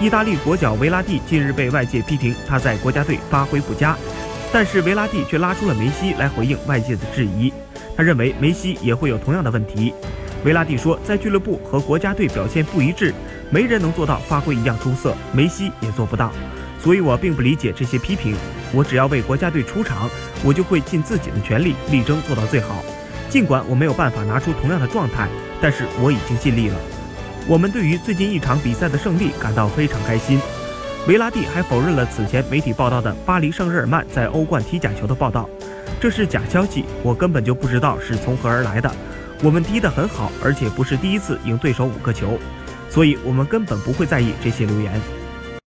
意大利国脚维拉蒂近日被外界批评他在国家队发挥不佳，但是维拉蒂却拉出了梅西来回应外界的质疑。他认为梅西也会有同样的问题。维拉蒂说，在俱乐部和国家队表现不一致，没人能做到发挥一样出色，梅西也做不到。所以我并不理解这些批评。我只要为国家队出场，我就会尽自己的全力，力争做到最好。尽管我没有办法拿出同样的状态，但是我已经尽力了。我们对于最近一场比赛的胜利感到非常开心。维拉蒂还否认了此前媒体报道的巴黎圣日耳曼在欧冠踢假球的报道，这是假消息，我根本就不知道是从何而来的。我们踢得很好，而且不是第一次赢对手五个球，所以我们根本不会在意这些留言。